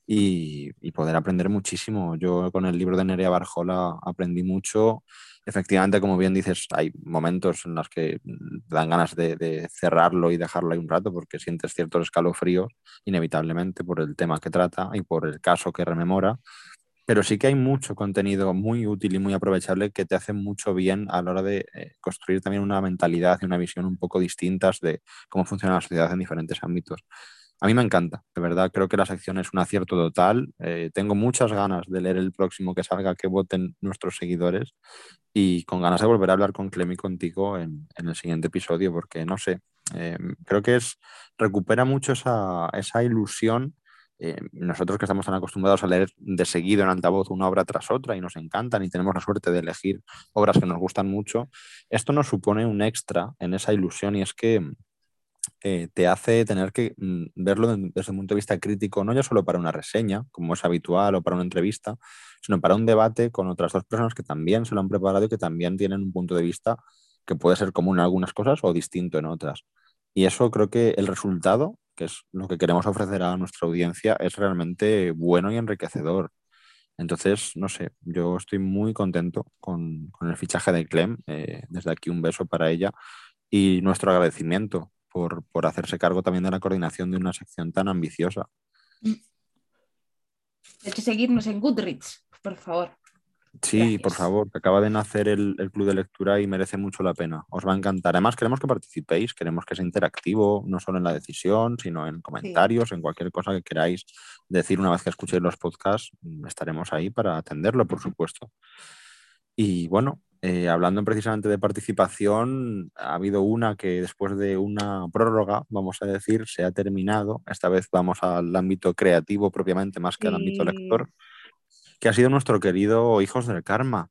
y, poder aprender muchísimo. Yo con el libro de Nerea Barjola aprendí mucho. Efectivamente, como bien dices, hay momentos en los que dan ganas de, cerrarlo y dejarlo ahí un rato porque sientes ciertos escalofríos, inevitablemente, por el tema que trata y por el caso que rememora pero sí que hay mucho contenido muy útil y muy aprovechable que te hace mucho bien a la hora de eh, construir también una mentalidad y una visión un poco distintas de cómo funciona la sociedad en diferentes ámbitos. A mí me encanta, de verdad, creo que la sección es un acierto total. Eh, tengo muchas ganas de leer el próximo que salga, que voten nuestros seguidores y con ganas de volver a hablar con Clemi contigo en, el siguiente episodio, porque no sé, eh, creo que es recupera mucho esa, esa ilusión eh, nosotros que estamos tan acostumbrados a leer de seguido en altavoz una obra tras otra y nos encantan y tenemos la suerte de elegir obras que nos gustan mucho, esto nos supone un extra en esa ilusión y es que eh, te hace tener que mm, verlo desde un punto de vista crítico, no ya solo para una reseña, como es habitual, o para una entrevista, sino para un debate con otras dos personas que también se lo han preparado y que también tienen un punto de vista que puede ser común en algunas cosas o distinto en otras. Y eso creo que el resultado, que es lo que queremos ofrecer a nuestra audiencia, es realmente bueno y enriquecedor. Entonces, no sé, yo estoy muy contento con, el fichaje de Clem. Eh, desde aquí un beso para ella y nuestro agradecimiento por, por, hacerse cargo también de la coordinación de una sección tan ambiciosa. Mm. Hay que seguirnos en Goodreads, por favor. Sí, por favor, que acaba de nacer el, club de lectura y merece mucho la pena. Os va a encantar. Además, queremos que participéis, queremos que sea interactivo, no solo en la decisión, sino en comentarios, en cualquier cosa que queráis decir una vez que escuchéis los podcasts. Mm, estaremos ahí para atenderlo, por supuesto. Y bueno, eh, hablando precisamente de participación, ha habido una que después de una prórroga, vamos a decir, se ha terminado. Esta vez vamos al ámbito creativo propiamente más que al ámbito lector que ha sido nuestro querido Hijos del Karma.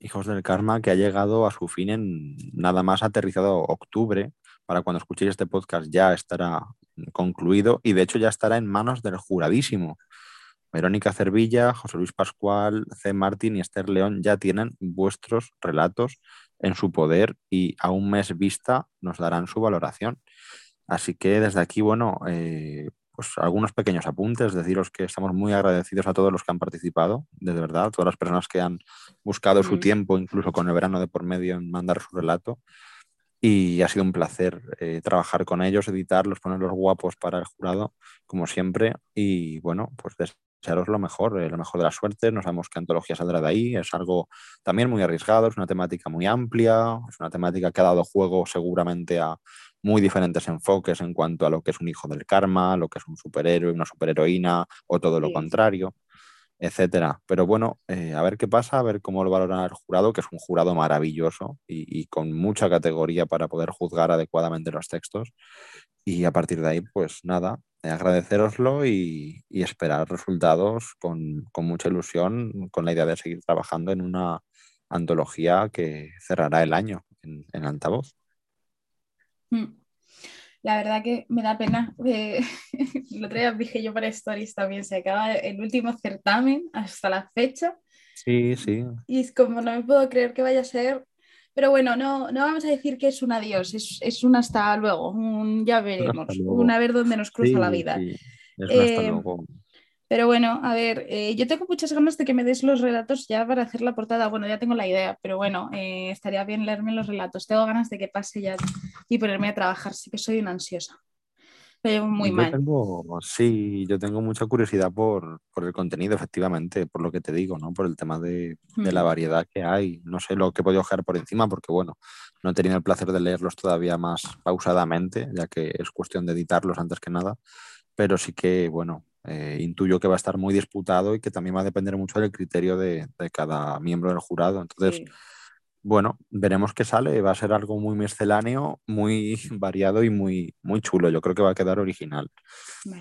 Hijos del Karma que ha llegado a su fin en nada más aterrizado octubre. Para cuando escuchéis este podcast ya estará concluido y de hecho ya estará en manos del juradísimo. Verónica Cervilla, José Luis Pascual, C. Martín y Esther León ya tienen vuestros relatos en su poder y a un mes vista nos darán su valoración. Así que desde aquí, bueno, eh, pues algunos pequeños apuntes, deciros que estamos muy agradecidos a todos los que han participado, de verdad, todas las personas que han buscado su tiempo, incluso con el verano de por medio, en mandar su relato. Y ha sido un placer eh, trabajar con ellos, editarlos, ponerlos guapos para el jurado, como siempre. Y bueno, pues desearos lo mejor, eh, lo mejor de la suerte. No sabemos qué antología saldrá de ahí. Es algo también muy arriesgado, es una temática muy amplia, es una temática que ha dado juego seguramente a muy diferentes enfoques en cuanto a lo que es un hijo del karma, lo que es un superhéroe, una superheroína o todo lo contrario, etcétera. Pero bueno, eh, a ver qué pasa, a ver cómo lo valora el jurado, que es un jurado maravilloso y, con mucha categoría para poder juzgar adecuadamente los textos. Y a partir de ahí, pues nada, agradeceroslo y, esperar resultados con, mucha ilusión, con la idea de seguir trabajando en una antología que cerrará el año en, en altavoz. Mm. La verdad que me da pena. Eh, el otro día dije yo para Stories también, se acaba el último certamen hasta la fecha. Sí, sí. Y es como no me puedo creer que vaya a ser. Pero bueno, no, no vamos a decir que es un adiós, es, es un hasta luego, un ya veremos, un a ver dónde nos cruza la vida. Es un hasta eh, luego. Pero bueno, a ver, eh, yo tengo muchas ganas de que me des los relatos ya para hacer la portada. Bueno, ya tengo la idea, pero bueno, eh, estaría bien leerme los relatos. Tengo ganas de que pase ya y ponerme a trabajar. Sí que soy una ansiosa. Me llevo muy mal. sí, yo tengo mucha curiosidad por, el contenido, efectivamente, por lo que te digo, ¿no? Por el tema de, la variedad que hay. No sé lo que he podido dejar por encima, porque bueno, no he tenido el placer de leerlos todavía más pausadamente, ya que es cuestión de editarlos antes que nada. Pero sí que, bueno, eh, intuyo que va a estar muy disputado y que también va a depender mucho del criterio de, cada miembro del jurado. Entonces, bueno, veremos qué sale. Va a ser algo muy misceláneo, muy variado y muy, muy chulo. Yo creo que va a quedar original.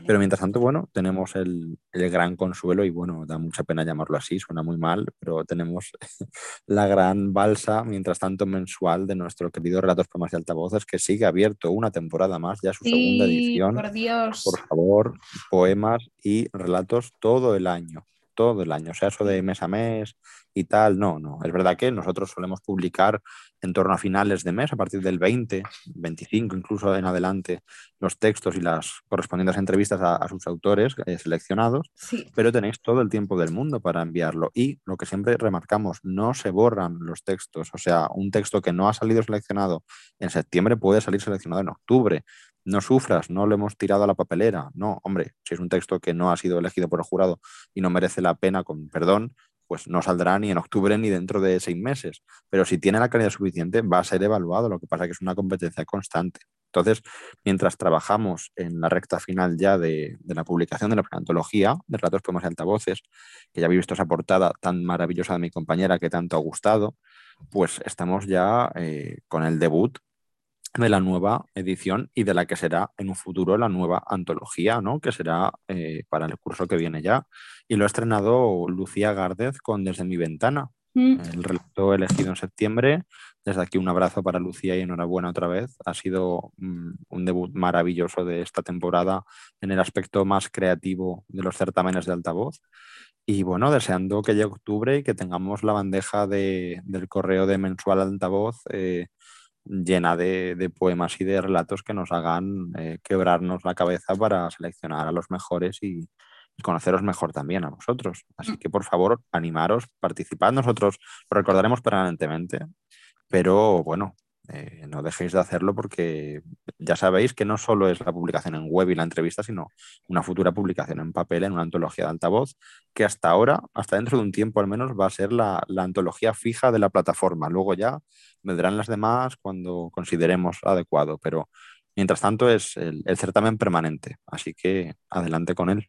Pero mientras tanto, bueno, tenemos el, gran consuelo y bueno, da mucha pena llamarlo así, suena muy mal, pero tenemos la gran balsa, mientras tanto, mensual de nuestro querido Relatos Poemas y Altavoces, que sigue abierto una temporada más, ya su segunda edición. Por Dios. Por favor, poemas y relatos todo el año todo el año, o sea, eso de mes a mes y tal, no, no. Es verdad que nosotros solemos publicar en torno a finales de mes, a partir del 20, 25 incluso en adelante, los textos y las correspondientes entrevistas a, sus autores eh, seleccionados, pero tenéis todo el tiempo del mundo para enviarlo. Y lo que siempre remarcamos, no se borran los textos, o sea, un texto que no ha salido seleccionado en septiembre puede salir seleccionado en octubre no sufras, no lo hemos tirado a la papelera. No, hombre, si es un texto que no ha sido elegido por el jurado y no merece la pena, con perdón, pues no saldrá ni en octubre ni dentro de seis meses. Pero si tiene la calidad suficiente, va a ser evaluado. Lo que pasa es que es una competencia constante. Entonces, mientras trabajamos en la recta final ya de, la publicación de la antología de Relatos, Poemas y Altavoces, que ya habéis visto esa portada tan maravillosa de mi compañera que tanto ha gustado, pues estamos ya eh, con el debut de la nueva edición y de la que será en un futuro la nueva antología, ¿no? que será eh, para el curso que viene ya. Y lo ha estrenado Lucía Gárdez con Desde mi ventana, mm. el relato elegido en septiembre desde aquí un abrazo para Lucía y enhorabuena otra vez. Ha sido mm, un debut maravilloso de esta temporada en el aspecto más creativo de los certámenes de altavoz. Y bueno, deseando que llegue octubre y que tengamos la bandeja del correo de mensual altavoz eh, llena de, poemas y de relatos que nos hagan eh, quebrarnos la cabeza para seleccionar a los mejores y, conoceros mejor también a vosotros. Así mm. que por favor, animaros, participad. Nosotros lo recordaremos permanentemente, pero bueno, eh, no dejéis de hacerlo porque ya sabéis que no solo es la publicación en web y la entrevista, sino una futura publicación en papel, en una antología de altavoz, que hasta ahora, hasta dentro de un tiempo al menos, va a ser la, antología fija de la plataforma. Luego ya vendrán las demás cuando consideremos adecuado, pero mientras tanto es el certamen permanente, así que adelante con él.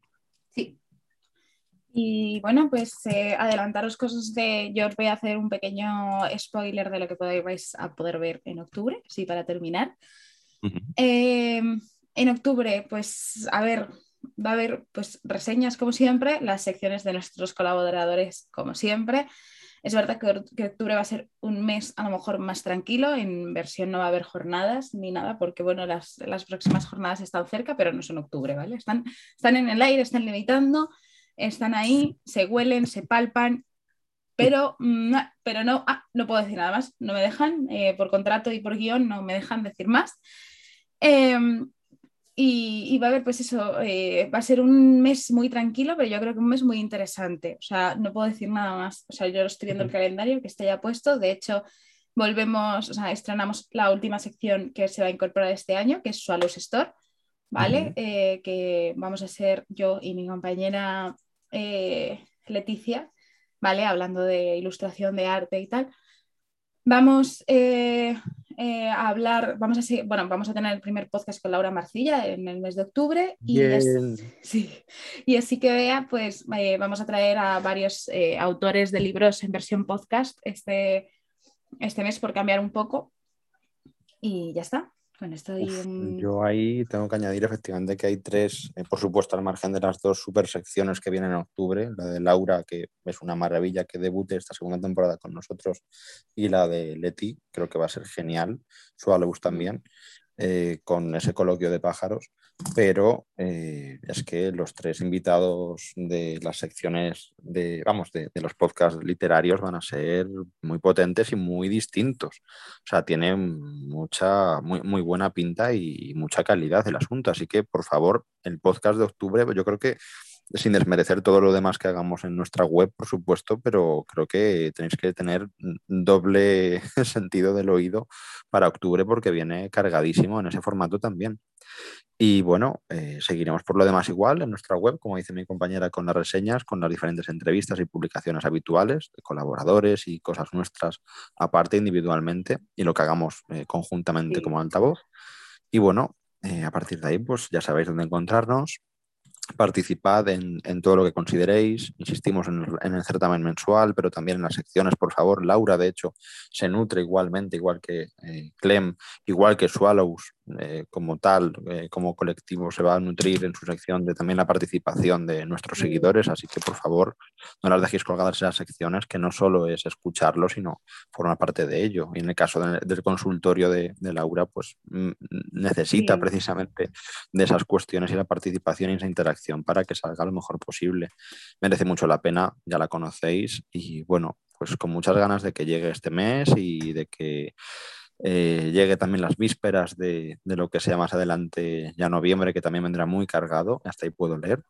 Y bueno, pues eh, adelantaros cosas de. Yo os voy a hacer un pequeño spoiler de lo que vais a poder ver en octubre, sí, para terminar. Eh, en octubre, pues a ver, va a haber pues reseñas como siempre, las secciones de nuestros colaboradores como siempre. Es verdad que, octubre va a ser un mes a lo mejor más tranquilo, en versión no va a haber jornadas ni nada, porque bueno, las, las próximas jornadas están cerca, pero no son octubre, ¿vale? Están, están en el aire, están limitando están ahí, se huelen, se palpan, pero, pero no, ah, no puedo decir nada más, no me dejan, eh, por contrato y por guion no me dejan decir más. Em, y, va a haber, pues eso, eh, va a ser un mes muy tranquilo, pero yo creo que un mes muy interesante. O sea, no puedo decir nada más. O sea, yo estoy viendo el calendario que está ya puesto. De hecho, volvemos, o sea, estrenamos la última sección que se va a incorporar este año, que es Swallows Store, ¿vale? Eh, que vamos a ser yo y mi compañera eh, Leticia, ¿vale? Hablando de ilustración, de arte y tal. Vamos eh, eh, a hablar, vamos a, bueno, vamos a tener el primer podcast con Laura Marcilla en el mes de octubre y, sí, y así que vea, pues vamos a traer a varios autores de libros en versión podcast este, este mes por cambiar un poco y ya está. Yo ahí tengo que añadir efectivamente que hay tres, eh, por supuesto, al margen de las dos super secciones que vienen en octubre, la de Laura, que es una maravilla que debute esta segunda temporada con nosotros, y la de Leti, creo que va a ser genial, Sualous también. Eh, con ese coloquio de pájaros, pero eh, es que los tres invitados de las secciones de, vamos, de, los podcasts literarios van a ser muy potentes y muy distintos. O sea, tienen mucha, muy, muy buena pinta y mucha calidad el asunto. Así que, por favor, el podcast de octubre, yo creo que sin desmerecer todo lo demás que hagamos en nuestra web, por supuesto, pero creo que tenéis que tener doble sentido del oído para octubre porque viene cargadísimo en ese formato también. Y bueno, eh, seguiremos por lo demás igual en nuestra web, como dice mi compañera, con las reseñas, con las diferentes entrevistas y publicaciones habituales de colaboradores y cosas nuestras aparte individualmente y lo que hagamos eh, conjuntamente como altavoz. Y bueno, eh, a partir de ahí, pues ya sabéis dónde encontrarnos participad en, todo lo que consideréis, insistimos en el, certamen mensual, pero también en las secciones, por favor. Laura, de hecho, se nutre igualmente, igual que eh, Clem, igual que Swallows, eh, como tal, eh, como colectivo, se va a nutrir en su sección de también la participación de nuestros seguidores, así que por favor no las dejéis colgadas esas secciones, que no solo es escucharlo, sino formar parte de ello. Y en el caso del consultorio de, Laura, pues mm, necesita precisamente de esas cuestiones y la participación y esa interacción para que salga lo mejor posible. Merece mucho la pena, ya la conocéis, y bueno, pues con muchas ganas de que llegue este mes y de que eh, llegue también las vísperas de, lo que sea más adelante, ya noviembre, que también vendrá muy cargado, hasta ahí puedo leer.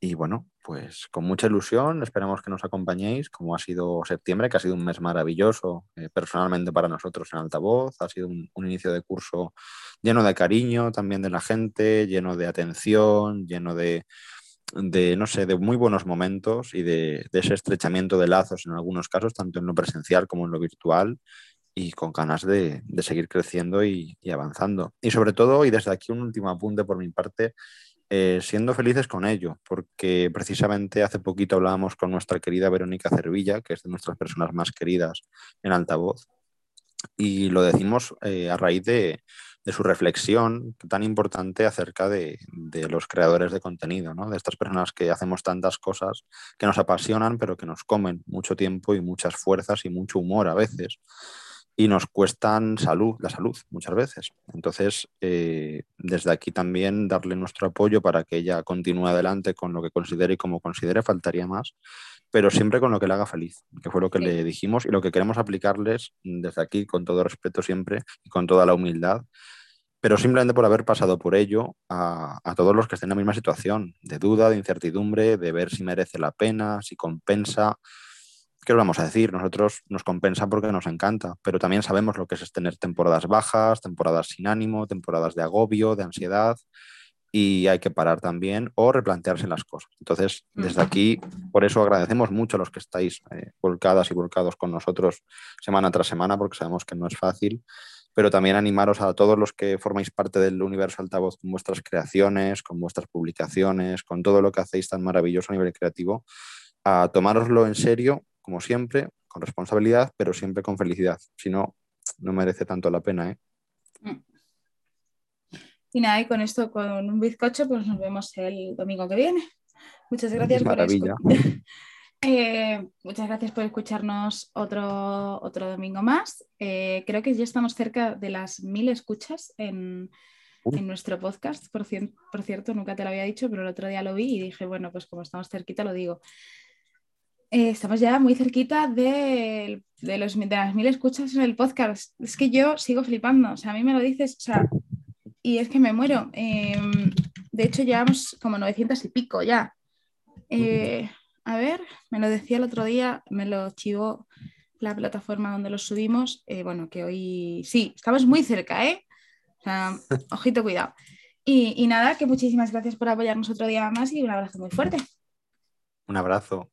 Y bueno, pues con mucha ilusión, esperamos que nos acompañéis, como ha sido septiembre, que ha sido un mes maravilloso eh, personalmente para nosotros en altavoz, ha sido un, inicio de curso lleno de cariño también de la gente, lleno de atención, lleno de, no sé, de muy buenos momentos y de, de, ese estrechamiento de lazos en algunos casos, tanto en lo presencial como en lo virtual y con ganas de, seguir creciendo y, avanzando. Y sobre todo, y desde aquí un último apunte por mi parte, eh, siendo felices con ello, porque precisamente hace poquito hablábamos con nuestra querida Verónica Cervilla, que es de nuestras personas más queridas en altavoz, y lo decimos eh, a raíz de, su reflexión tan importante acerca de, de, los creadores de contenido, ¿no? de estas personas que hacemos tantas cosas que nos apasionan, pero que nos comen mucho tiempo y muchas fuerzas y mucho humor a veces. Y nos cuestan salud, la salud muchas veces. Entonces, eh, desde aquí también darle nuestro apoyo para que ella continúe adelante con lo que considere y como considere, faltaría más, pero siempre con lo que le haga feliz, que fue lo que le dijimos y lo que queremos aplicarles desde aquí, con todo respeto siempre y con toda la humildad, pero simplemente por haber pasado por ello a, a todos los que estén en la misma situación, de duda, de incertidumbre, de ver si merece la pena, si compensa ¿qué os vamos a decir? Nosotros nos compensa porque nos encanta, pero también sabemos lo que es tener temporadas bajas, temporadas sin ánimo, temporadas de agobio, de ansiedad, y hay que parar también o replantearse las cosas. Entonces, desde aquí, por eso agradecemos mucho a los que estáis eh, volcadas y volcados con nosotros semana tras semana, porque sabemos que no es fácil, pero también animaros a todos los que formáis parte del universo altavoz con vuestras creaciones, con vuestras publicaciones, con todo lo que hacéis tan maravilloso a nivel creativo, a tomároslo en serio como siempre, con responsabilidad, pero siempre con felicidad. Si no, no merece tanto la pena. ¿eh? Y nada, y con esto, con un bizcocho, pues nos vemos el domingo que viene. Muchas gracias por eh, muchas gracias por escucharnos otro, otro domingo más. Eh, creo que ya estamos cerca de las mil escuchas en, en nuestro podcast. Por, por, cierto, nunca te lo había dicho, pero el otro día lo vi y dije, bueno, pues como estamos cerquita, lo digo. Eh, estamos ya muy cerquita de, los, de las mil escuchas en el podcast. Es que yo sigo flipando, o sea, a mí me lo dices, o sea, y es que me muero. Em, de hecho, llevamos como 900 y pico ya. Eh, a ver, me lo decía el otro día, me lo chivó la plataforma donde lo subimos. Eh, bueno, que hoy sí, estamos muy cerca, ¿eh? O sea, ojito, cuidado. Y, y nada, que muchísimas gracias por apoyarnos otro día más y un abrazo muy fuerte. Un abrazo.